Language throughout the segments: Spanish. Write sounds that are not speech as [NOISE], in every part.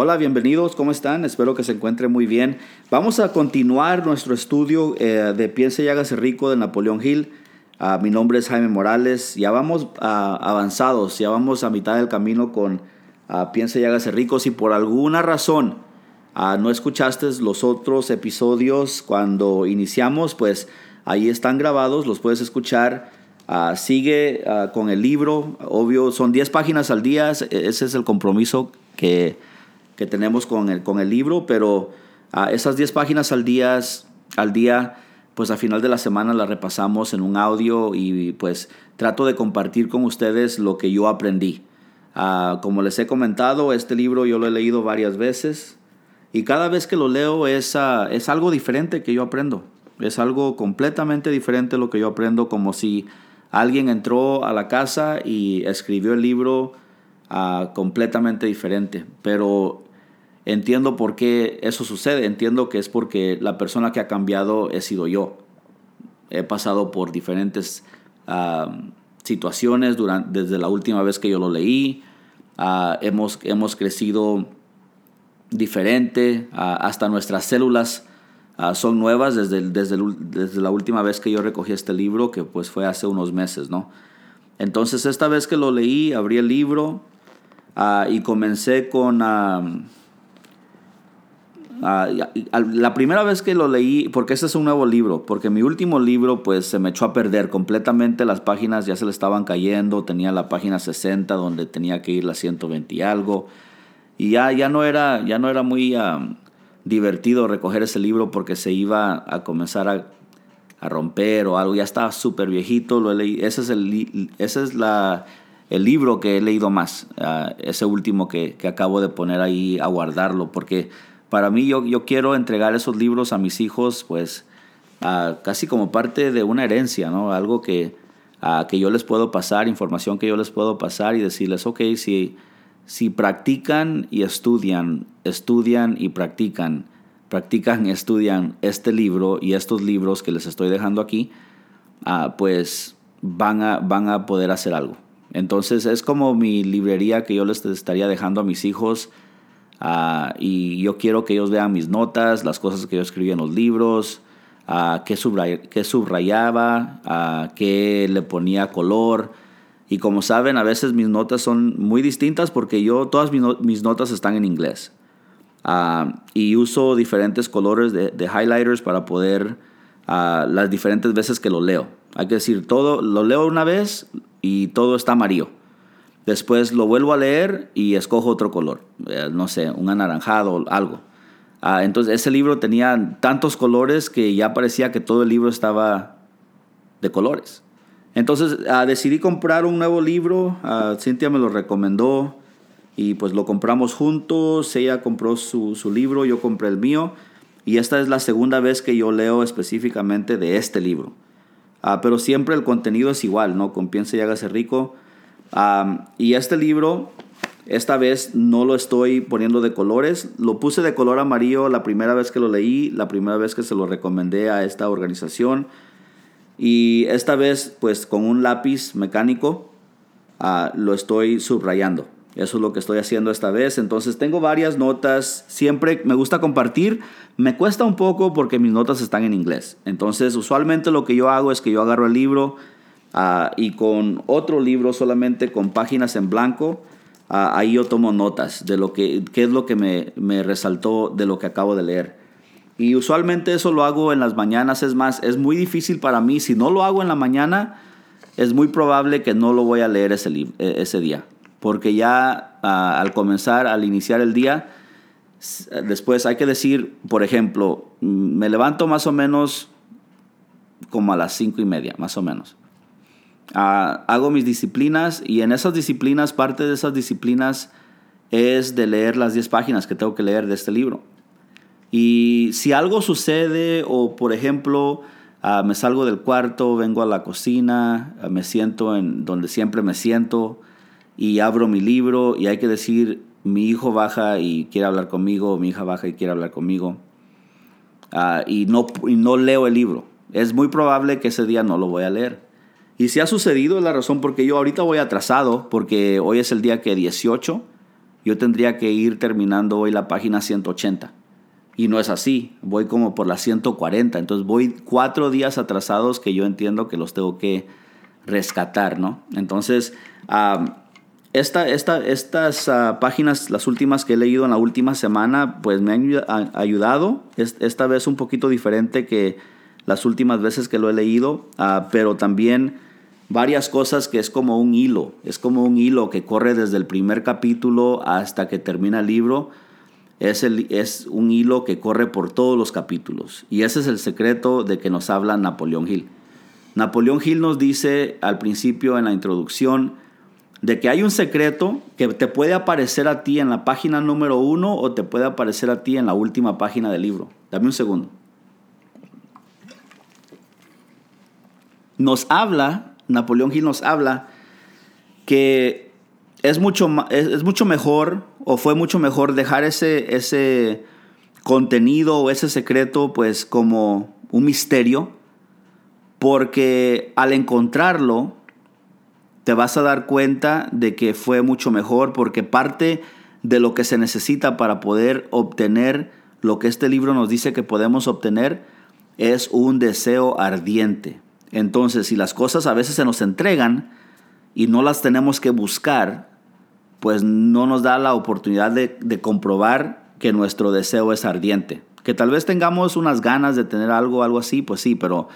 Hola, bienvenidos, ¿cómo están? Espero que se encuentren muy bien. Vamos a continuar nuestro estudio eh, de Piense y hágase rico de Napoleón Hill. Ah, mi nombre es Jaime Morales. Ya vamos ah, avanzados, ya vamos a mitad del camino con uh, Piense y hágase rico. Si por alguna razón no escuchaste los otros episodios cuando iniciamos, pues ahí están grabados, los puedes escuchar. sigue con el libro, obvio, son 10 páginas al día, ese es el compromiso que que tenemos con el, con el libro, pero a esas 10 páginas al día, al día, pues a final de la semana las repasamos en un audio y pues trato de compartir con ustedes lo que yo aprendí. Ah, como les he comentado, este libro yo lo he leído varias veces y cada vez que lo leo es, ah, es algo diferente que yo aprendo. Es algo completamente diferente lo que yo aprendo, como si alguien entró a la casa y escribió el libro ah, completamente diferente. Pero Entiendo por qué eso sucede. Entiendo que es porque la persona que ha cambiado he sido yo. He pasado por diferentes situaciones durante, desde la última vez que yo lo leí. Ah, hemos, hemos crecido diferente. Ah, hasta nuestras células ah, son nuevas desde, desde, desde, la última vez que yo recogí este libro, que pues fue hace unos meses, ¿no? Entonces esta vez que lo leí, abrí el libro y comencé con Ah, la primera vez que lo leí, porque este es un nuevo libro, porque mi último libro pues se me echó a perder completamente, las páginas ya se le estaban cayendo, tenía la página 60 donde tenía que ir la 120 y algo, y ya, ya, no, era, ya no era muy divertido recoger ese libro porque se iba a comenzar a, a romper o algo, ya estaba súper viejito, lo leí, ese es, el, ese es la, el libro que he leído más, ah, ese último que, que acabo de poner ahí a guardarlo, porque para mí yo, yo quiero entregar esos libros a mis hijos, pues casi como parte de una herencia, ¿no? Algo que, que yo les puedo pasar, información que yo les puedo pasar y decirles, ok, si, si practican y estudian, estudian y practican, practican y estudian este libro y estos libros que les estoy dejando aquí, ah, pues van a, van a poder hacer algo. Entonces es como mi librería que yo les estaría dejando a mis hijos Ah, y yo quiero que ellos vean mis notas, las cosas que yo escribí en los libros, uh, qué, subrayaba, uh, qué le ponía color. Y como saben, a veces mis notas son muy distintas porque yo, todas mis, notas están en inglés. y uso diferentes colores de, de highlighters para poder, las diferentes veces que lo leo. Hay que decir, todo lo leo una vez y todo está amarillo. Después lo vuelvo a leer y escojo otro color, eh, no sé, un anaranjado, algo. Ah, entonces ese libro tenía tantos colores que ya parecía que todo el libro estaba de colores. Entonces ah, decidí comprar un nuevo libro, uh, Cintia me lo recomendó y pues lo compramos juntos, ella compró su, su libro, yo compré el mío y esta es la segunda vez que yo leo específicamente de este libro. pero siempre el contenido es igual, ¿no? Con Piensa y hágase rico y este libro, esta vez no lo estoy poniendo de colores. Lo puse de color amarillo la primera vez que lo leí, la primera vez que se lo recomendé a esta organización. Y esta vez, pues con un lápiz mecánico, ah, lo estoy subrayando. Eso es lo que estoy haciendo esta vez. Entonces tengo varias notas. Siempre me gusta compartir. Me cuesta un poco porque mis notas están en inglés. Entonces usualmente lo que yo hago es que yo agarro el libro, Ah, y con otro libro solamente con páginas en blanco, ah, ahí yo tomo notas de lo que qué es lo que me, me, resaltó de lo que acabo de leer. Y usualmente eso lo hago en las mañanas, es más, es muy difícil para mí, si no lo hago en la mañana, es muy probable que no lo voy a leer ese, e, ese día, porque ya ah, al comenzar, al iniciar el día, después hay que decir, por ejemplo, me levanto más o menos como a las cinco y media, más o menos. Ah, hago mis disciplinas y en esas disciplinas, parte de esas disciplinas es de leer las 10 páginas que tengo que leer de este libro. Y si algo sucede o por ejemplo ah, me salgo del cuarto, vengo a la cocina, ah, me siento en donde siempre me siento y abro mi libro y hay que decir, mi hijo baja y quiere hablar conmigo, mi hija baja y quiere hablar conmigo y, no, y no leo el libro. Es muy probable que ese día no lo voy a leer. Y si ha sucedido, es la razón porque yo ahorita voy atrasado, porque hoy es el día que 18. yo tendría que ir terminando hoy la página 180. Y no es así, voy como por la 140, entonces voy cuatro días atrasados que yo entiendo que los tengo que rescatar, ¿no? Entonces, esta, esta, estas ah, páginas, las últimas que he leído en la última semana, pues me han ayudado. esta vez un poquito diferente que las últimas veces que lo he leído, ah, pero también varias cosas que es como un hilo, es como un hilo que corre desde el primer capítulo hasta que termina el libro es, el, es un hilo que corre por todos los capítulos. Y ese es el secreto de que nos habla Napoleón Hill. Napoleón Hill nos dice al principio en la introducción de que hay un secreto que te puede aparecer a ti en la página número uno o te puede aparecer a ti en la última página del libro. Dame un segundo. Nos habla, Napoleón Hill nos habla que es mucho, es mucho mejor o fue mucho mejor dejar ese, ese contenido o ese secreto pues como un misterio, porque al encontrarlo te vas a dar cuenta de que fue mucho mejor, porque parte de lo que se necesita para poder obtener lo que este libro nos dice que podemos obtener es un deseo ardiente. Entonces, si las cosas a veces se nos entregan y no las tenemos que buscar, pues no nos da la oportunidad de, comprobar que nuestro deseo es ardiente. Que tal vez tengamos unas ganas de tener algo, algo así, pues sí, pero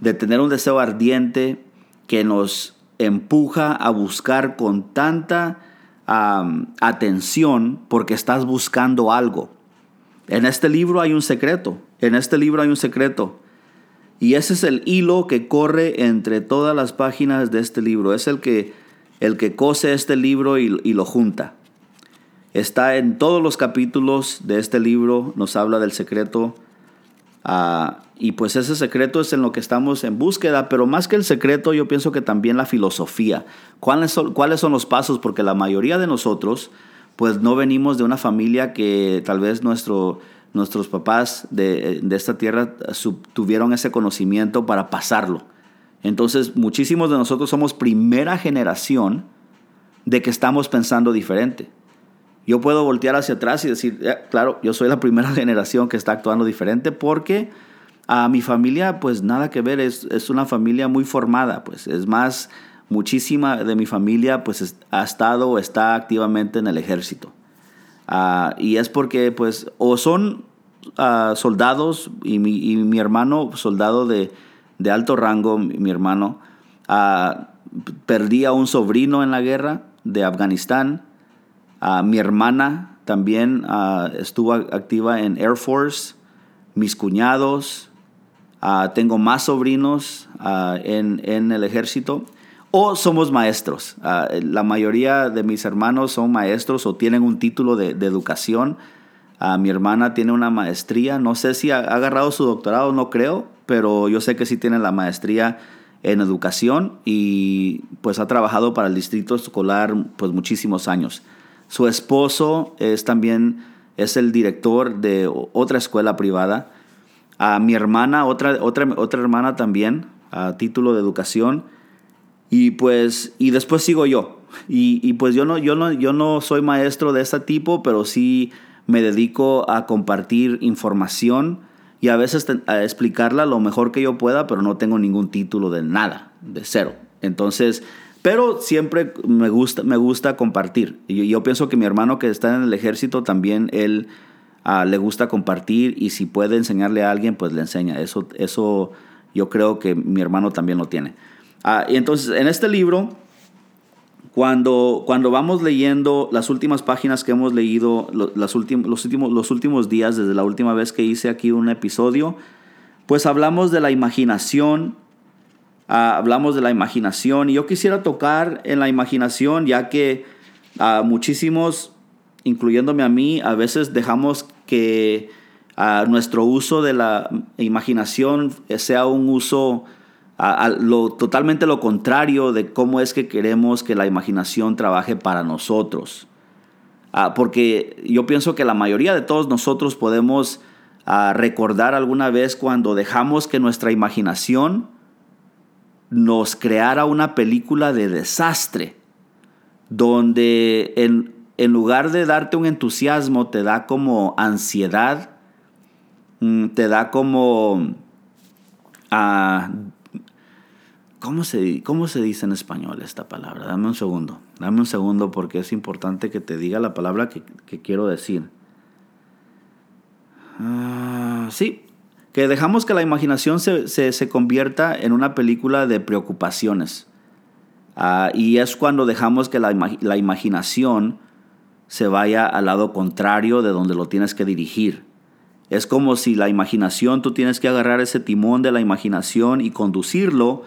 de tener un deseo ardiente que nos empuja a buscar con tanta atención porque estás buscando algo. En este libro hay un secreto, en este libro hay un secreto. Y ese es el hilo que corre entre todas las páginas de este libro. Es el que el que cose este libro y, lo junta. Está en todos los capítulos de este libro, nos habla del secreto. Ah, y pues ese secreto es en lo que estamos en búsqueda, pero más que el secreto, yo pienso que también la filosofía. ¿Cuáles son, cuáles son los pasos? Porque la mayoría de nosotros, pues no venimos de una familia que tal vez nuestro, nuestros papás de, de esta tierra tuvieron ese conocimiento para pasarlo. Entonces, muchísimos de nosotros somos primera generación de que estamos pensando diferente. Yo puedo voltear hacia atrás y decir, eh, claro, yo soy la primera [LAUGHS] generación que está actuando diferente porque a mi familia, pues nada que ver, es, una familia muy formada, pues es más, muchísima de mi familia pues ha estado o está activamente en el ejército. Ah, y es porque pues o son ah, soldados y mi, y mi hermano soldado de, de alto rango, mi, hermano, uh, perdí a un sobrino en la guerra de Afganistán. Uh, mi hermana también estuvo activa en Air Force. Mis cuñados. tengo más sobrinos en, en, el ejército. O somos maestros. la mayoría de mis hermanos son maestros o tienen un título de, educación. mi hermana tiene una maestría. No sé si ha agarrado su doctorado, no creo pero yo sé que sí tiene la maestría en educación y pues ha trabajado para el distrito escolar pues muchísimos años. Su esposo es también es el director de otra escuela privada. A mi hermana, otra, otra, otra hermana también, a título de educación. Y pues, y después sigo yo. Y, y, pues yo no, yo, no, yo no soy maestro de ese tipo, pero sí me dedico a compartir información y a veces a explicarla lo mejor que yo pueda, pero no tengo ningún título de nada, de cero. Entonces, pero siempre me gusta, me gusta compartir. Y yo, pienso que mi hermano que está en el ejército también, él ah, le gusta compartir y si puede enseñarle a alguien, pues le enseña. Eso, eso yo creo que mi hermano también lo tiene. Ah, y entonces, en este libro cuando, cuando vamos leyendo las últimas páginas que hemos leído, los, los, últimos, los últimos días, desde la última vez que hice aquí un episodio, pues hablamos de la imaginación, ah, hablamos de la imaginación, y yo quisiera tocar en la imaginación, ya que ah, muchísimos, incluyéndome a mí, a veces dejamos que ah, nuestro uso de la imaginación sea un uso lo, totalmente lo contrario de cómo es que queremos que la imaginación trabaje para nosotros. Ah, porque yo pienso que la mayoría de todos nosotros podemos ah, recordar alguna vez cuando dejamos que nuestra imaginación nos creara una película de desastre, donde en, en lugar de darte un entusiasmo, te da como ansiedad, mm, te da como... ah, ¿cómo, se, ¿Cómo se dice en español esta palabra? Dame un segundo, dame un segundo porque es importante que te diga la palabra que, que quiero decir. Ah, sí, que dejamos que la imaginación se, se, se convierta en una película de preocupaciones. Ah, y es cuando dejamos que la, la imaginación se vaya al lado contrario de donde lo tienes que dirigir. Es como si la imaginación, tú tienes que agarrar ese timón de la imaginación y conducirlo,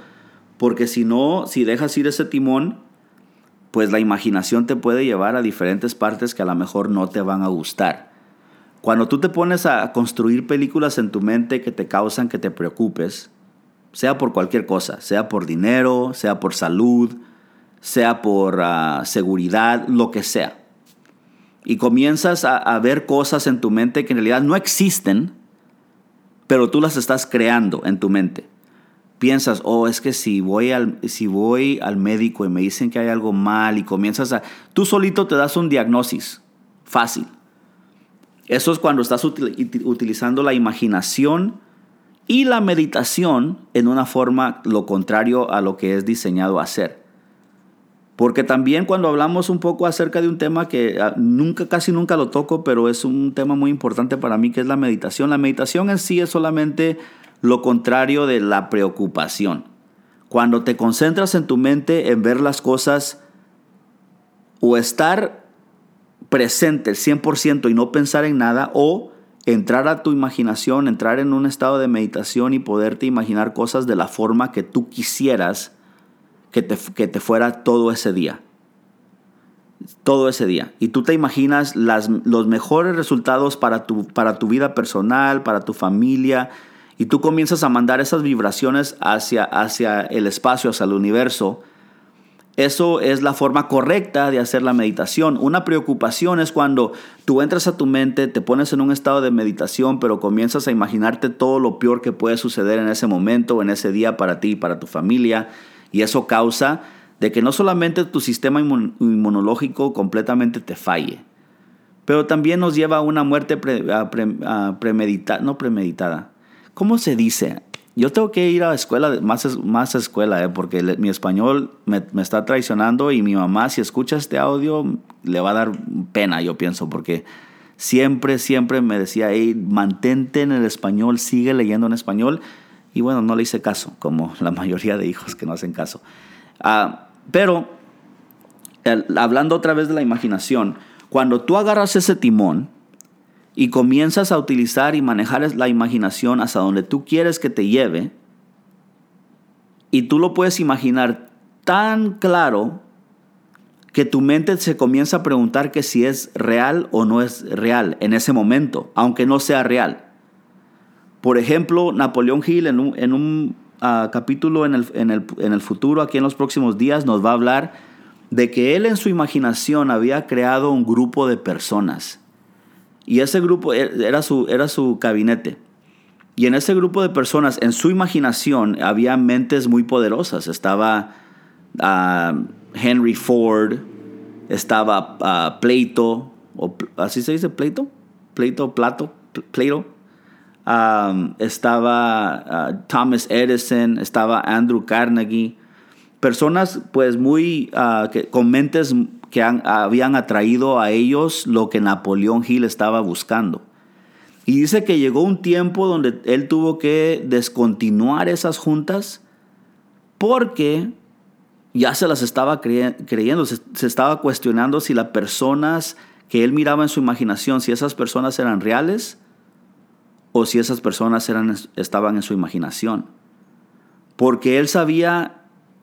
porque si no, si dejas ir ese timón, pues la imaginación te puede llevar a diferentes partes que a lo mejor no te van a gustar. Cuando tú te pones a construir películas en tu mente que te causan que te preocupes, sea por cualquier cosa, sea por dinero, sea por salud, sea por ah, seguridad, lo que sea. Y comienzas a, a ver cosas en tu mente que en realidad no existen, pero tú las estás creando en tu mente. Piensas, oh, es que si voy al, si voy al médico y me dicen que hay algo mal y comienzas a... Tú solito te das un diagnosis fácil. Eso es cuando estás util- utilizando la imaginación y la meditación en una forma lo contrario a lo que es diseñado hacer. Porque también cuando hablamos un poco acerca de un tema que ah, nunca, casi nunca lo toco, pero es un tema muy importante para mí, que es la meditación. La meditación en sí es solamente lo contrario de la preocupación. Cuando te concentras en tu mente en ver las cosas o estar presente el 100% y no pensar en nada, o entrar a tu imaginación, entrar en un estado de meditación y poderte imaginar cosas de la forma que tú quisieras que te, que te fuera todo ese día. Todo ese día. Y tú te imaginas las, los mejores resultados para tu, para tu vida personal, para tu familia. Y tú comienzas a mandar esas vibraciones hacia, hacia el espacio, hacia el universo. Eso es la forma correcta de hacer la meditación. Una preocupación es cuando tú entras a tu mente, te pones en un estado de meditación, pero comienzas a imaginarte todo lo peor que puede suceder en ese momento, en ese día para ti y para tu familia. Y eso causa de que no solamente tu sistema inmun- inmunológico completamente te falle, pero también nos lleva a una muerte pre- a pre- a premedita- no premeditada. ¿Cómo se dice? Yo tengo que ir a escuela, más, más a escuela, eh, porque mi español me, está traicionando y mi mamá, si escucha este audio, le va a dar pena, yo pienso, porque siempre, siempre me decía, hey, mantente en el español, sigue leyendo en español. Y bueno, no le hice caso, como la mayoría de hijos que no hacen caso. Ah, pero, hablando otra vez de la imaginación, cuando tú agarras ese timón y comienzas a utilizar y manejar la imaginación hasta donde tú quieres que te lleve, y tú lo puedes imaginar tan claro que tu mente se comienza a preguntar que si es real o no es real en ese momento, aunque no sea real. Por ejemplo, Napoleón Hill en un, ah, capítulo en, el, en el futuro, aquí en los próximos días, nos va a hablar de que él en su imaginación había creado un grupo de personas. Y ese grupo e- era su, era su gabinete. Y en ese grupo de personas, en su imaginación, había mentes muy poderosas. Estaba ah, Henry Ford, estaba ah, Plato, o, ¿así se dice Plato? Plato, Plato, Pl- Plato. Estaba ah, Thomas Edison, estaba Andrew Carnegie. Personas pues muy con mentes que habían atraído a ellos lo que Napoleón Hill estaba buscando. Y dice que llegó un tiempo donde él tuvo que descontinuar esas juntas porque ya se las estaba crey- creyendo, se, se estaba cuestionando si las personas que él miraba en su imaginación, si esas personas eran reales o si esas personas eran, estaban en su imaginación. Porque él sabía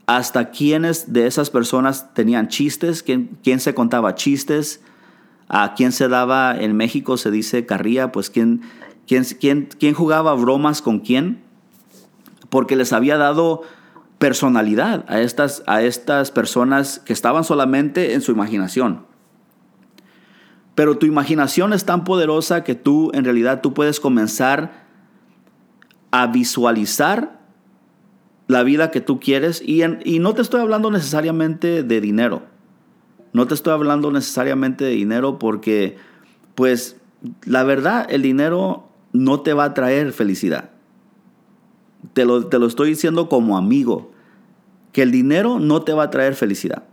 hasta quiénes de esas personas tenían chistes, quién, quién se contaba chistes, a quién se daba, en México se dice carrilla, pues quién, quién, quién, quién jugaba bromas con quién, porque les había dado personalidad a estas, a estas personas que estaban solamente en su imaginación. Pero tu imaginación es tan poderosa que tú, en realidad, tú puedes comenzar a visualizar la vida que tú quieres. Y, no te estoy hablando necesariamente de dinero. No te estoy hablando necesariamente de dinero porque, pues, la verdad, el dinero no te va a traer felicidad. Te lo, te lo estoy diciendo como amigo, que el dinero no te va a traer felicidad.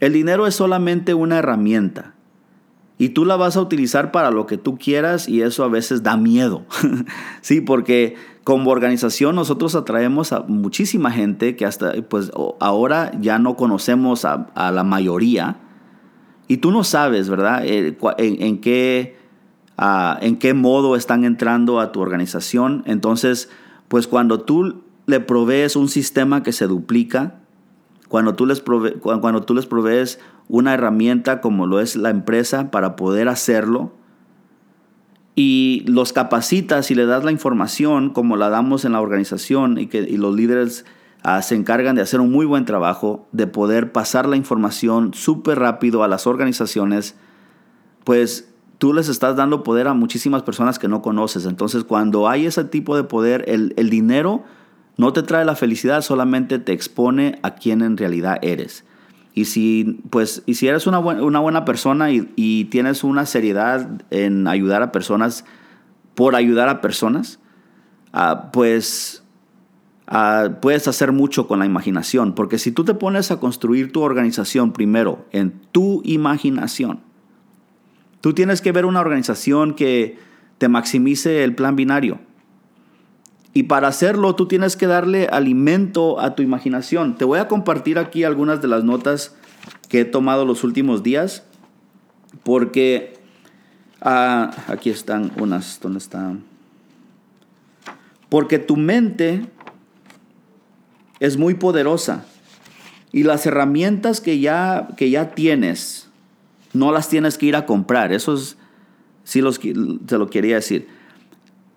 El dinero es solamente una herramienta. Y tú la vas a utilizar para lo que tú quieras y eso a veces da miedo. [LAUGHS] sí, porque como organización nosotros atraemos a muchísima gente que hasta pues ahora ya no conocemos a, la mayoría. Y tú no sabes, ¿verdad? Eh, en, qué, ah, en qué modo están entrando a tu organización. Entonces, pues cuando tú le provees un sistema que se duplica, cuando tú les, cuando tú les provees una herramienta como lo es la empresa para poder hacerlo y los capacitas y le das la información como la damos en la organización y que los líderes ah, se encargan de hacer un muy buen trabajo de poder pasar la información súper rápido a las organizaciones, pues tú les estás dando poder a muchísimas personas que no conoces. Entonces cuando hay ese tipo de poder, el, el dinero no te trae la felicidad, solamente te expone a quien en realidad eres. Y si, pues, y si eres una, buena, una buena persona y, tienes una seriedad en ayudar a personas por ayudar a personas, ah, pues ah, puedes hacer mucho con la imaginación. Porque si tú te pones a construir tu organización primero en tu imaginación, tú tienes que ver una organización que te maximice el plan binario y para hacerlo tú tienes que darle alimento a tu imaginación. Te voy a compartir aquí algunas de las notas que he tomado los últimos días. Porque ah, aquí están unas. ¿Dónde están? Porque tu mente es muy poderosa. Y las herramientas que ya, que ya tienes, no las tienes que ir a comprar. Eso es, sí los, te lo quería decir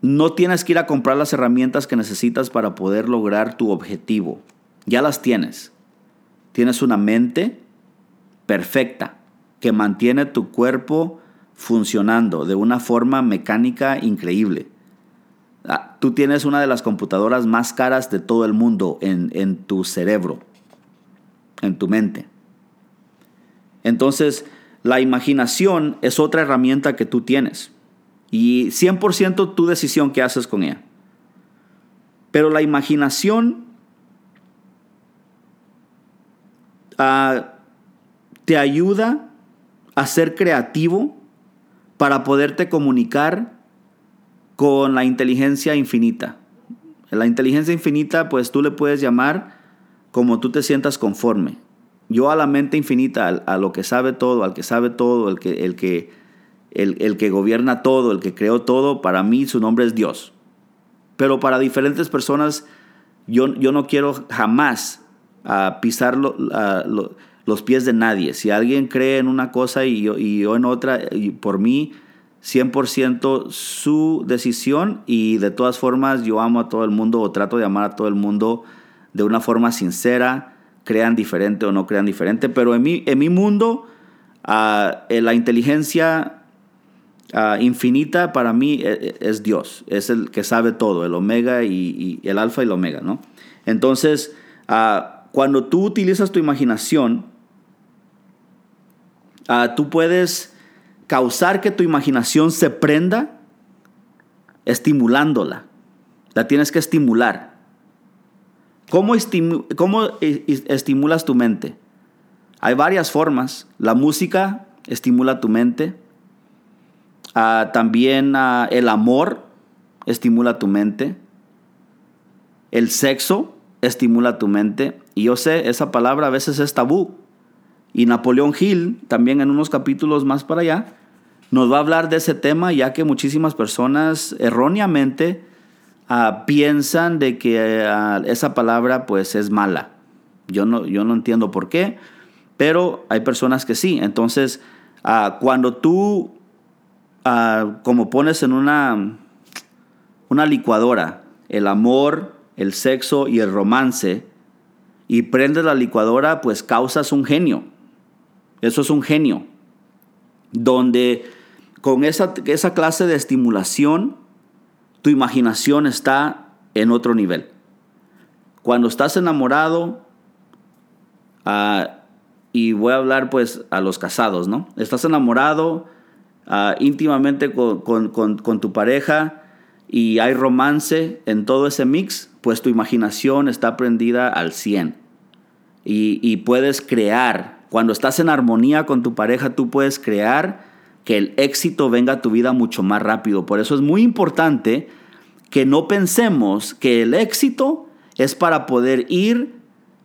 no tienes que ir a comprar las herramientas que necesitas para poder lograr tu objetivo. Ya las tienes. Tienes una mente perfecta que mantiene tu cuerpo funcionando de una forma mecánica increíble. Ah, tú tienes una de las computadoras más caras de todo el mundo en, en tu cerebro, en tu mente. Entonces, la imaginación es otra herramienta que tú tienes. Y 100% tu decisión que haces con ella. Pero la imaginación ah, te ayuda a ser creativo para poderte comunicar con la inteligencia infinita. La inteligencia infinita, pues tú le puedes llamar como tú te sientas conforme. Yo a la mente infinita, a, lo que sabe todo, al que sabe todo, el que, el que el, que gobierna todo, el que creó todo, para mí su nombre es Dios. Pero para diferentes personas, yo, yo no quiero jamás ah, pisar los pies de nadie. Si alguien cree en una cosa y yo, y yo en otra, y por mí, 100% su decisión y de todas formas yo amo a todo el mundo o trato de amar a todo el mundo de una forma sincera, crean diferente o no crean diferente, pero en mi, en mi mundo ah, la inteligencia Ah, infinita para mí e, e, es, Dios, es el que sabe todo, el omega y, el alfa y el omega, ¿no? Entonces, ah, cuando tú utilizas tu imaginación, ah, tú puedes causar que tu imaginación se prenda estimulándola. La tienes que estimular. ¿Cómo, ¿Cómo estimulas tu mente? Hay varias formas. La música estimula tu mente. Ah, también ah, el amor estimula tu mente. El sexo estimula tu mente. Y yo sé, esa palabra a veces es tabú. Y Napoleón Hill, también en unos capítulos más para allá, nos va a hablar de ese tema, ya que muchísimas personas erróneamente ah, piensan de que esa palabra pues es mala. Yo no, yo no entiendo por qué, pero hay personas que sí. Entonces, cuando tú como pones en una, una licuadora el amor, el sexo y el romance, y prendes la licuadora, pues causas un genio. Eso es un genio. Donde con esa, esa clase de estimulación, tu imaginación está en otro nivel. Cuando estás enamorado, ah, y voy a hablar pues a los casados, ¿no? Estás enamorado ah, íntimamente con, tu pareja y hay romance en todo ese mix, pues tu imaginación está prendida al 100 y, puedes crear. Cuando estás en armonía con tu pareja, tú puedes crear que el éxito venga a tu vida mucho más rápido. Por eso es muy importante que no pensemos que el éxito es para poder ir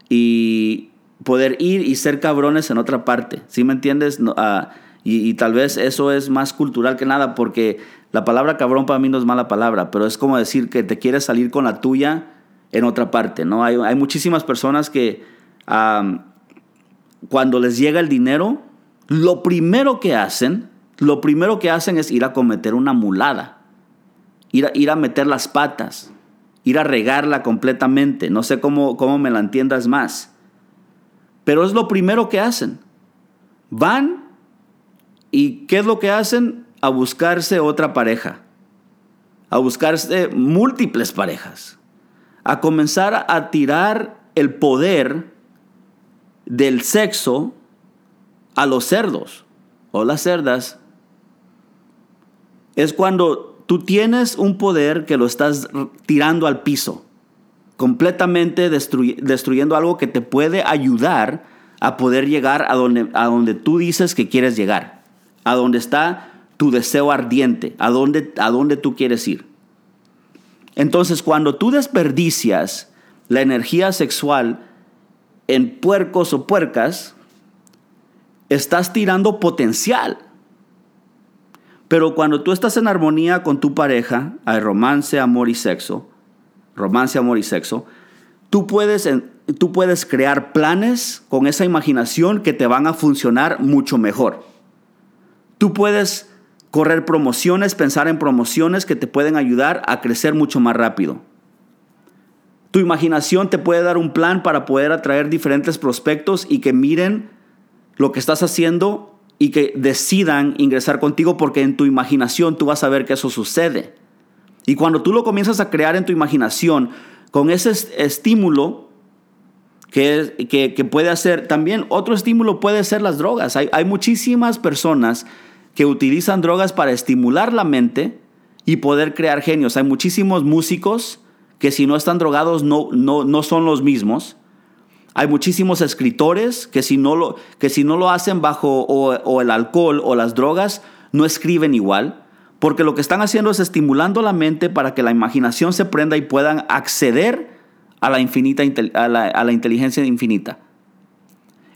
y, poder ir y ser cabrones en otra parte. ¿Sí me entiendes? Ah, y, tal vez eso es más cultural que nada, porque la palabra cabrón para mí no es mala palabra, pero es como decir que te quieres salir con la tuya en otra parte, ¿no? Hay, hay muchísimas personas que cuando les llega el dinero, lo primero que hacen, lo primero que hacen es ir a cometer una mulada, ir a, ir a meter las patas, ir a regarla completamente. No sé cómo, cómo me la entiendas más. Pero es lo primero que hacen. Van y ¿qué es lo que hacen? A buscarse otra pareja. A buscarse múltiples parejas. A comenzar a tirar el poder del sexo a los cerdos o las cerdas. Es cuando tú tienes un poder que lo estás tirando al piso completamente destruyendo algo que te puede ayudar a poder llegar a donde, a donde tú dices que quieres llegar, a donde está tu deseo ardiente, a donde, a tú quieres ir. Entonces, cuando tú desperdicias la energía sexual en puercos o puercas, estás tirando potencial. Pero cuando tú estás en armonía con tu pareja, hay romance, amor y sexo, romance, amor y sexo, tú puedes, tú puedes crear planes con esa imaginación que te van a funcionar mucho mejor. Tú puedes correr promociones, pensar en promociones que te pueden ayudar a crecer mucho más rápido. Tu imaginación te puede dar un plan para poder atraer diferentes prospectos y que miren lo que estás haciendo y que decidan ingresar contigo porque en tu imaginación tú vas a ver que eso sucede. Y cuando tú lo comienzas a crear en tu imaginación, con ese estímulo que, que, puede hacer, también otro estímulo puede ser las drogas. Hay, hay, muchísimas personas que utilizan drogas para estimular la mente y poder crear genios. Hay muchísimos músicos que si no están drogados no, no, no son los mismos. Hay muchísimos escritores que si no lo, que si no lo hacen bajo o, el alcohol o las drogas, no escriben igual. Porque lo que están haciendo es estimulando la mente para que la imaginación se prenda y puedan acceder a la, infinita, a la, inteligencia infinita.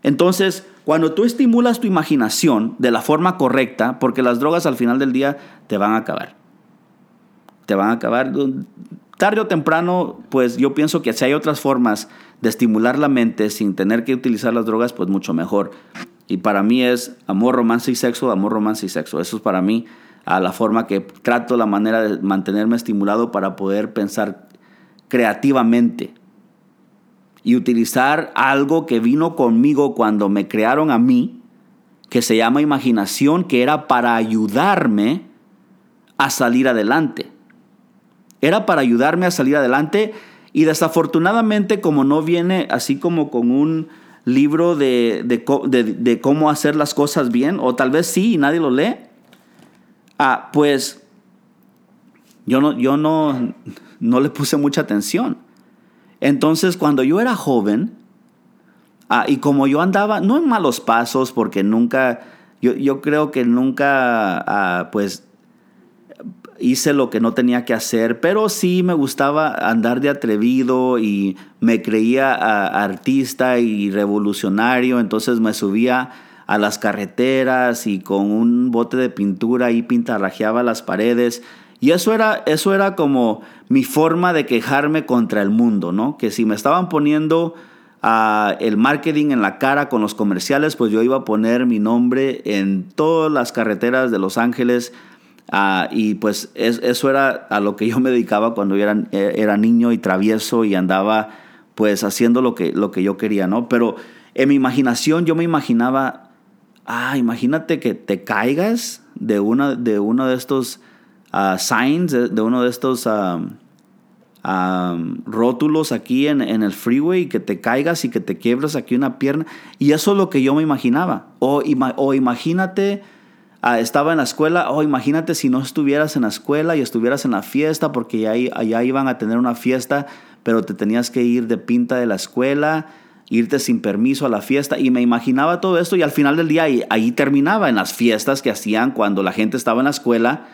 Entonces, cuando tú estimulas tu imaginación de la forma correcta, porque las drogas al final del día te van a acabar. Te van a acabar. Tarde o temprano, pues yo pienso que si hay otras formas de estimular la mente sin tener que utilizar las drogas, pues mucho mejor. Y para mí es amor, romance y sexo, amor, romance y sexo. Eso es para mí a la forma que trato la manera de mantenerme estimulado para poder pensar creativamente y utilizar algo que vino conmigo cuando me crearon a mí, que se llama imaginación, que era para ayudarme a salir adelante. Era para ayudarme a salir adelante y desafortunadamente como no viene así como con un libro de, de cómo hacer las cosas bien, o tal vez sí y nadie lo lee, Ah, pues yo no, yo no, no le puse mucha atención. Entonces, cuando yo era joven, ah, y como yo andaba, no en malos pasos, porque nunca, yo, yo creo que nunca, ah, pues, hice lo que no tenía que hacer, pero sí me gustaba andar de atrevido y me creía artista y revolucionario, entonces me subía a las carreteras y con un bote de pintura ahí pintarrajeaba las paredes. Y eso era, eso era como mi forma de quejarme contra el mundo, ¿no? Que si me estaban poniendo uh, el marketing en la cara con los comerciales, pues yo iba a poner mi nombre en todas las carreteras de Los Ángeles. Uh, y pues eso era a lo que yo me dedicaba cuando yo era, era niño y travieso y andaba pues haciendo lo que, lo que yo quería, ¿no? Pero en mi imaginación yo me imaginaba ah, imagínate que te caigas de, una, de uno de estos uh, signs, de, uno de estos uh, rótulos aquí en, el freeway y que te caigas y que te quiebras aquí una pierna. Y eso es lo que yo me imaginaba. O, imagínate, ah, estaba en la escuela, o imagínate si no estuvieras en la escuela y estuvieras en la fiesta, porque allá iban a tener una fiesta, pero te tenías que ir de pinta de la escuela irte sin permiso a la fiesta y me imaginaba todo esto y al final del día ahí, terminaba en las fiestas que hacían cuando la gente estaba en la escuela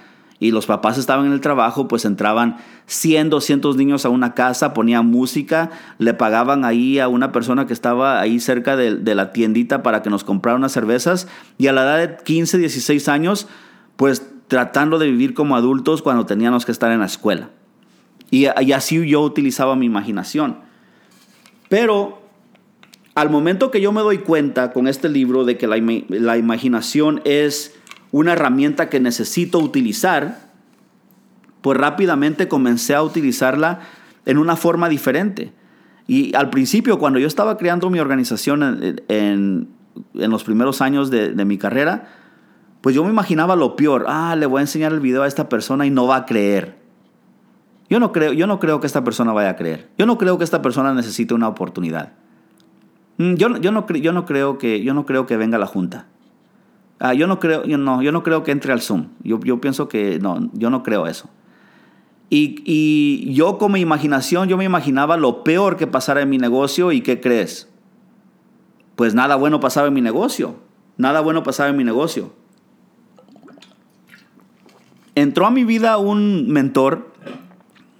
y los papás estaban en el trabajo, pues entraban 100, 200 niños a una casa, ponían música, le pagaban ahí a una persona que estaba ahí cerca de, la tiendita para que nos comprara unas cervezas y a la edad de 15, 16 años, pues tratando de vivir como adultos cuando teníamos que estar en la escuela. Y, y así yo utilizaba mi imaginación. Pero al momento que yo me doy cuenta con este libro de que la, imaginación es una herramienta que necesito utilizar, pues rápidamente comencé a utilizarla en una forma diferente. Y al principio, cuando yo estaba creando mi organización en, los primeros años de, de, mi carrera, pues yo me imaginaba lo peor. Ah, le voy a enseñar el video a esta persona y no va a creer. Yo no creo, yo no creo que esta persona vaya a creer. Yo no creo que esta persona necesite una oportunidad. Mm, yo, yo, no, yo, no creo que, yo no creo que venga la Junta. Ah, yo, no creo, yo, no, yo no creo que entre al Zoom. Yo, yo pienso que no, yo no creo eso. Y, y, yo como imaginación, yo me imaginaba lo peor que pasara en mi negocio y ¿qué crees? Pues nada bueno pasaba en mi negocio. Nada bueno pasaba en mi negocio. Entró a mi vida un mentor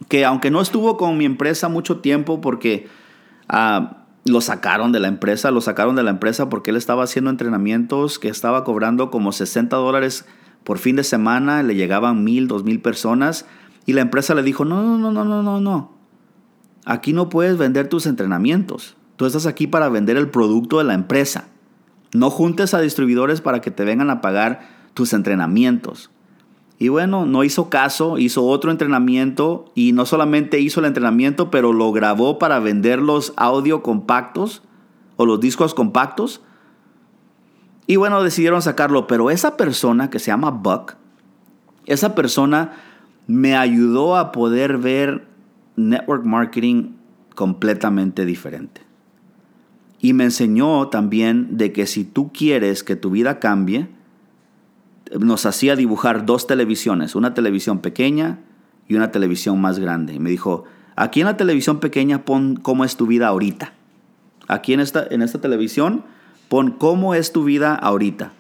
que aunque no estuvo con mi empresa mucho tiempo porque... Uh, lo sacaron de la empresa, lo sacaron de la empresa porque él estaba haciendo entrenamientos que estaba cobrando como 60 dólares por fin de semana, le llegaban mil, dos mil personas y la empresa le dijo, no, no, no, no, no, no, aquí no puedes vender tus entrenamientos, tú estás aquí para vender el producto de la empresa, no juntes a distribuidores para que te vengan a pagar tus entrenamientos. Y bueno, no hizo caso, hizo otro entrenamiento y no solamente hizo el entrenamiento, pero lo grabó para vender los audio compactos o los discos compactos. Y bueno, decidieron sacarlo, pero esa persona que se llama Buck, esa persona me ayudó a poder ver network marketing completamente diferente. Y me enseñó también de que si tú quieres que tu vida cambie, nos hacía dibujar dos televisiones, una televisión pequeña y una televisión más grande. Y me dijo, aquí en la televisión pequeña pon cómo es tu vida ahorita. Aquí en esta, en esta televisión pon cómo es tu vida ahorita.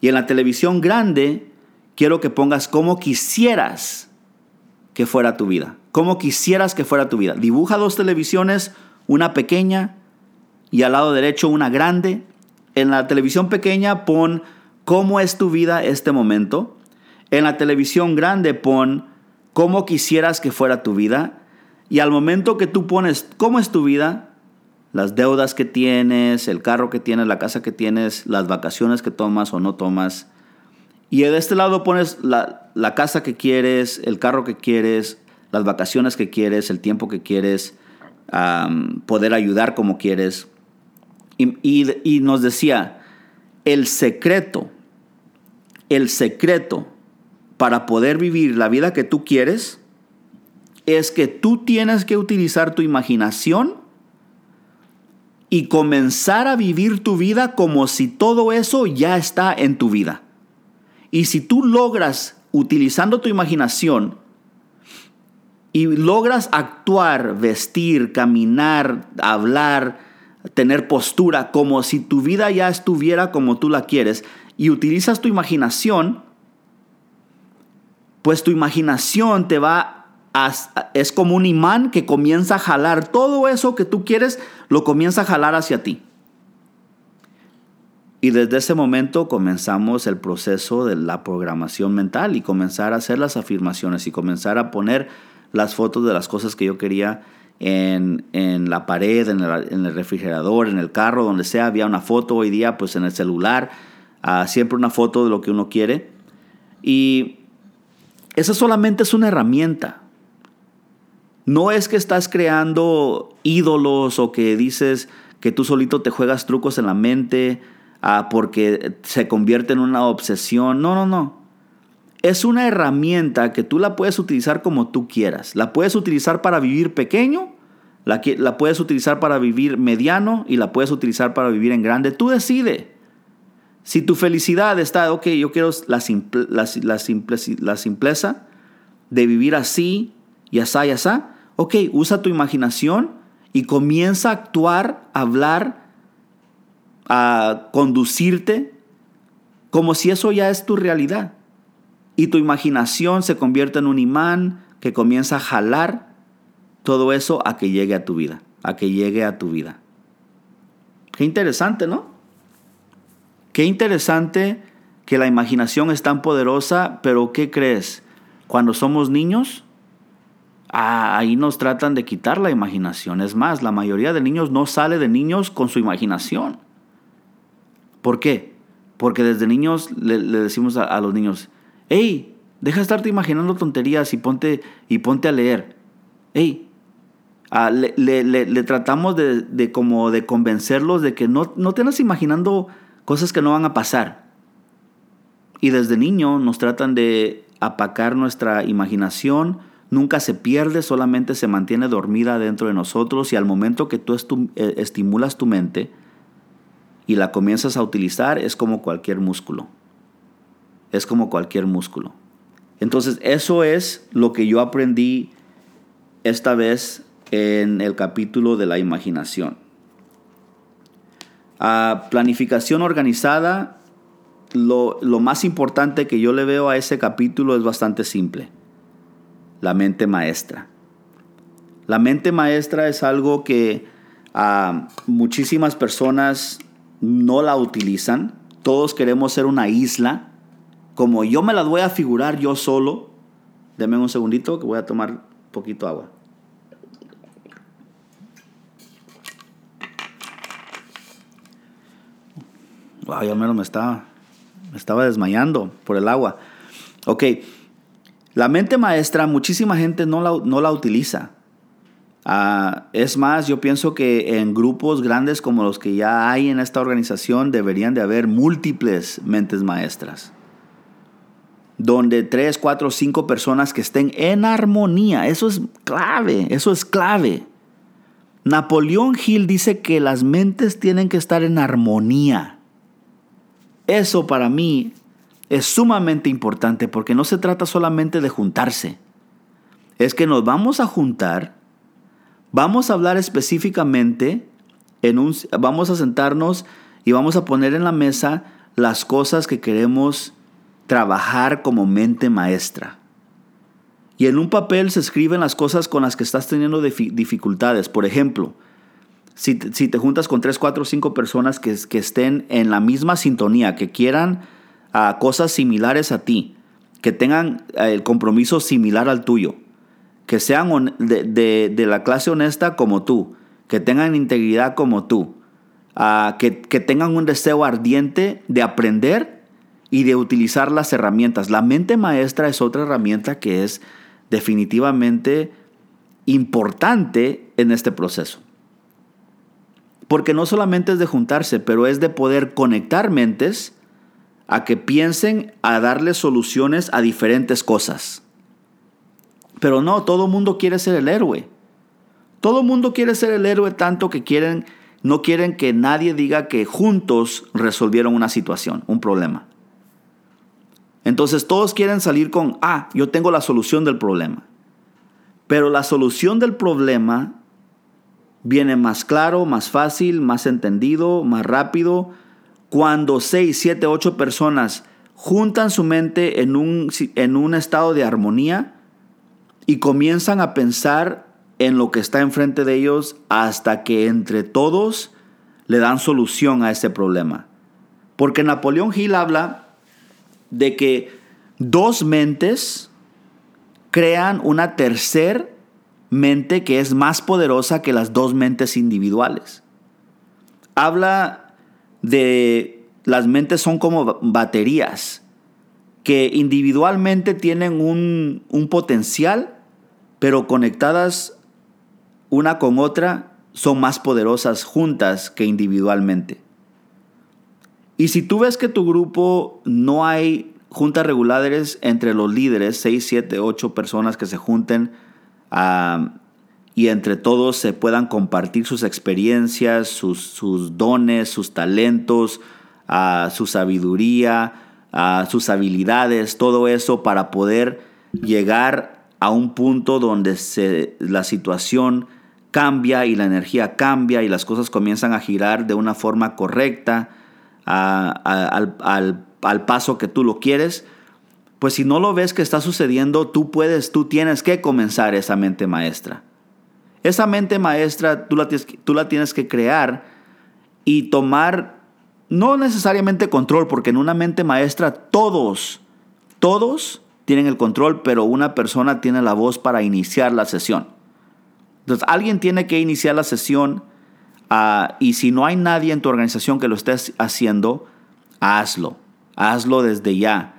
Y en la televisión grande quiero que pongas cómo quisieras que fuera tu vida. Cómo quisieras que fuera tu vida. Dibuja dos televisiones, una pequeña y al lado derecho una grande. En la televisión pequeña pon cómo es tu vida este momento. En la televisión grande pon cómo quisieras que fuera tu vida. Y al momento que tú pones cómo es tu vida, las deudas que tienes, el carro que tienes, la casa que tienes, las vacaciones que tomas o no tomas. Y de este lado pones la, casa que quieres, el carro que quieres, las vacaciones que quieres, el tiempo que quieres, poder ayudar como quieres. y nos decía, el secreto el secreto para poder vivir la vida que tú quieres es que tú tienes que utilizar tu imaginación y comenzar a vivir tu vida como si todo eso ya está en tu vida. Y si tú logras, utilizando tu imaginación, y logras actuar, vestir, caminar, hablar, tener postura como si tu vida ya estuviera como tú la quieres, y utilizas tu imaginación, pues tu imaginación te va a, es como un imán que comienza a jalar todo eso que tú quieres, lo comienza a jalar hacia ti. Y desde ese momento comenzamos el proceso de la programación mental y comenzar a hacer las afirmaciones y comenzar a poner las fotos de las cosas que yo quería en, la pared, en el, en el, refrigerador, en el carro, donde sea. Había una foto hoy día, pues en el celular siempre una foto de lo que uno quiere. Y esa solamente es una herramienta. No es que estás creando ídolos o que dices que tú solito te juegas trucos en la mente ah, porque se convierte en una obsesión. No, no, no. es una herramienta que tú la puedes utilizar como tú quieras. La puedes utilizar para vivir pequeño, la, la puedes utilizar para vivir mediano y la puedes utilizar para vivir en grande. Tú decide. Si tu felicidad está, ok, yo quiero la, simpleza de vivir así y así y así, ok, usa tu imaginación y comienza a actuar, a hablar, a conducirte como si eso ya es tu realidad. Y tu imaginación se convierte en un imán que comienza a jalar todo eso a que llegue a tu vida, a que llegue a tu vida. Qué interesante, ¿no? Qué interesante que la imaginación es tan poderosa, pero ¿qué crees? Cuando somos niños, ah, ahí nos tratan de quitar la imaginación. Es más, la mayoría de niños no sale de niños con su imaginación. ¿Por qué? Porque desde niños le, decimos a, los niños, hey, deja de estarte imaginando tonterías y ponte, y ponte a leer. Hey, le, tratamos de, como de convencerlos de que no, no te andas imaginando cosas que no van a pasar. Y desde niño nos tratan de apacar nuestra imaginación, nunca se pierde, solamente se mantiene dormida dentro de nosotros y al momento que tú eh, estimulas tu mente y la comienzas a utilizar es como cualquier músculo. Es como cualquier músculo. Entonces eso es lo que yo aprendí esta vez en el capítulo de la imaginación. A planificación organizada, lo, más importante que yo le veo a ese capítulo es bastante simple. La mente maestra. La mente maestra es algo que a muchísimas personas no la utilizan. Todos queremos ser una isla. Como yo me la voy a figurar yo solo. Deme un segundito que voy a tomar poquito agua. Wow, ya menos me estaba, me estaba desmayando por el agua. Ok, la mente maestra, muchísima gente no la, no la utiliza. Ah, es más, yo pienso que en grupos grandes como los que ya hay en esta organización deberían de haber múltiples mentes maestras. Donde tres, cuatro, cinco personas que estén en armonía. Eso es clave, eso es clave. Napoleón Hill dice que las mentes tienen que estar en armonía. Eso para mí es sumamente importante porque no se trata solamente de juntarse. Es que nos vamos a juntar, vamos a hablar específicamente, en un, vamos a sentarnos y vamos a poner en la mesa las cosas que queremos trabajar como mente maestra. Y en un papel se escriben las cosas con las que estás teniendo dificultades. Por ejemplo, si, te juntas con tres, cuatro, cinco personas que, que estén en la misma sintonía, que quieran cosas similares a ti, que tengan eh, el compromiso similar al tuyo, que sean de, la clase honesta como tú, que tengan integridad como tú, que, que tengan un deseo ardiente de aprender y de utilizar las herramientas. La mente maestra es otra herramienta que es definitivamente importante en este proceso. Porque no solamente es de juntarse, pero es de poder conectar mentes a que piensen a darle soluciones a diferentes cosas. Pero no, todo mundo quiere ser el héroe. Todo mundo quiere ser el héroe tanto que quieren, no quieren que nadie diga que juntos resolvieron una situación, un problema. Entonces todos quieren salir con, ah, yo tengo la solución del problema. Pero la solución del problema viene más claro, más fácil, más entendido, más rápido. Cuando seis, siete, ocho personas juntan su mente en un, en un estado de armonía y comienzan a pensar en lo que está enfrente de ellos hasta que entre todos le dan solución a ese problema. Porque Napoleón Hill habla de que dos mentes crean una tercera mente que es más poderosa que las dos mentes individuales. Habla de las mentes son como baterías que individualmente tienen un, un potencial, pero conectadas una con otra son más poderosas juntas que individualmente. Y si tú ves que tu grupo no hay juntas regulares entre los líderes, 6, 7, 8 personas que se junten y entre todos se puedan compartir sus experiencias, sus, dones, sus talentos, su sabiduría, sus habilidades, todo eso para poder llegar a un punto donde se, la situación cambia y la energía cambia y las cosas comienzan a girar de una forma correcta al, al paso que tú lo quieres, pues si no lo ves que está sucediendo, tú puedes, tú tienes que comenzar esa mente maestra. Esa mente maestra tú la tienes, tú la tienes que crear y tomar, no necesariamente control, porque en una mente maestra todos, todos tienen el control, pero una persona tiene la voz para iniciar la sesión. Entonces alguien tiene que iniciar la sesión ah, y si no hay nadie en tu organización que lo esté haciendo, hazlo, hazlo desde ya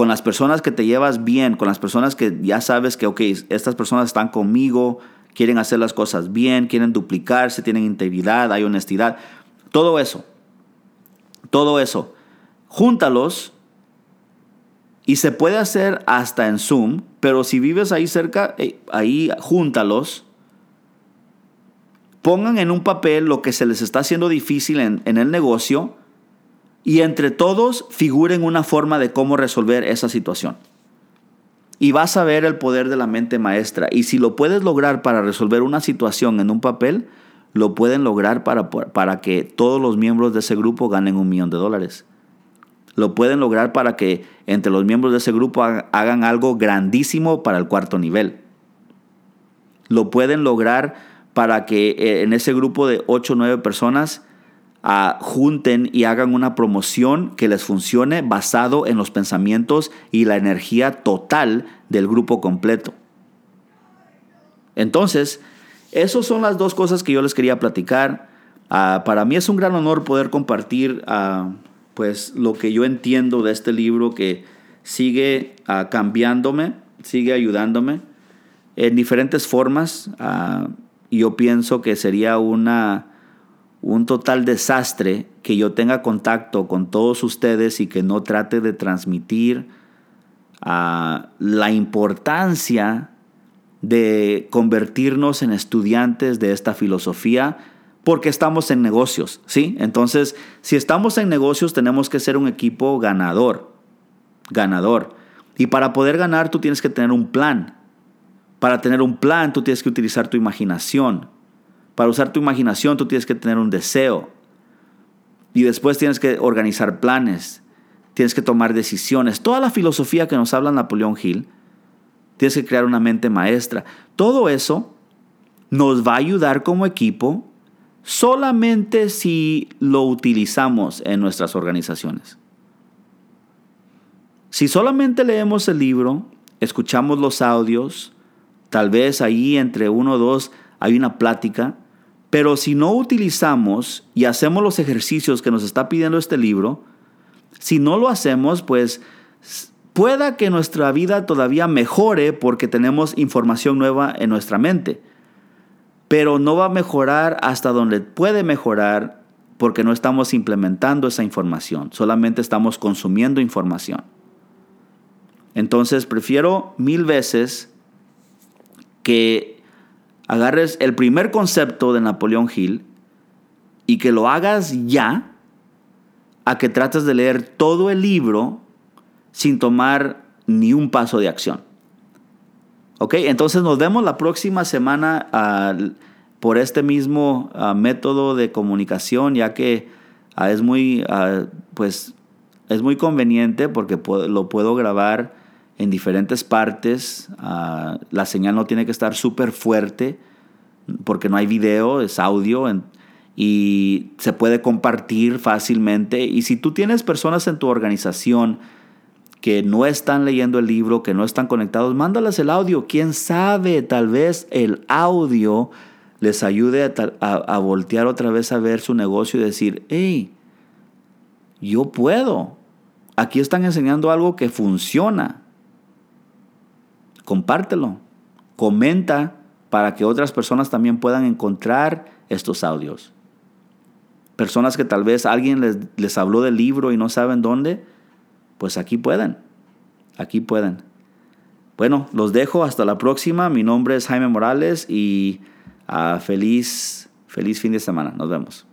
con las personas que te llevas bien, con las personas que ya sabes que, ok, estas personas están conmigo, quieren hacer las cosas bien, quieren duplicarse, tienen integridad, hay honestidad, todo eso, todo eso, júntalos y se puede hacer hasta en Zoom, pero si vives ahí cerca, eh, ahí júntalos, pongan en un papel lo que se les está haciendo difícil en, en el negocio, y entre todos figuren una forma de cómo resolver esa situación. Y vas a ver el poder de la mente maestra. Y si lo puedes lograr para resolver una situación en un papel, lo pueden lograr para, para que todos los miembros de ese grupo ganen un millón de dólares. Lo pueden lograr para que entre los miembros de ese grupo hagan algo grandísimo para el cuarto nivel. Lo pueden lograr para que eh, en ese grupo de 8 o 9 personas junten y hagan una promoción que les funcione basado en los pensamientos y la energía total del grupo completo. Entonces, esas son las dos cosas que yo les quería platicar. Ah, para mí es un gran honor poder compartir ah, pues lo que yo entiendo de este libro que sigue cambiándome, sigue ayudándome en diferentes formas. yo pienso que sería una un total desastre que yo tenga contacto con todos ustedes y que no trate de transmitir ah, la importancia de convertirnos en estudiantes de esta filosofía porque estamos en negocios, ¿sí? Entonces, si estamos en negocios tenemos que ser un equipo ganador, ganador. Y para poder ganar tú tienes que tener un plan. Para tener un plan tú tienes que utilizar tu imaginación. Para usar tu imaginación tú tienes que tener un deseo. Y después tienes que organizar planes. Tienes que tomar decisiones. Toda la filosofía que nos habla Napoleón Hill. Tienes que crear una mente maestra. Todo eso nos va a ayudar como equipo solamente si lo utilizamos en nuestras organizaciones. Si solamente leemos el libro, escuchamos los audios, tal vez ahí entre uno o dos hay una plática, pero si no utilizamos y hacemos los ejercicios que nos está pidiendo este libro, si no lo hacemos, pues pueda que nuestra vida todavía mejore porque tenemos información nueva en nuestra mente. Pero no va a mejorar hasta donde puede mejorar porque no estamos implementando esa información, solamente estamos consumiendo información. Entonces prefiero mil veces que agarres el primer concepto de Napoleón Hill y que lo hagas ya, a que trates de leer todo el libro sin tomar ni un paso de acción. ¿Ok? Entonces nos vemos la próxima semana ah, por este mismo ah, método de comunicación, ya que ah, es, muy, pues, es muy conveniente porque lo puedo grabar en diferentes partes. Ah, la señal no tiene que estar súper fuerte porque no hay video, es audio y se puede compartir fácilmente. Y si tú tienes personas en tu organización que no están leyendo el libro, que no están conectados, mándales el audio. Quién sabe, tal vez el audio les ayude a, a voltear otra vez a ver su negocio y decir, hey, yo puedo. Aquí están enseñando algo que funciona compártelo, comenta para que otras personas también puedan encontrar estos audios. Personas que tal vez alguien les, les habló del libro y no saben dónde, pues aquí pueden, aquí pueden. Bueno, los dejo hasta la próxima. Mi nombre es Jaime Morales y ah, feliz, feliz fin de semana. Nos vemos.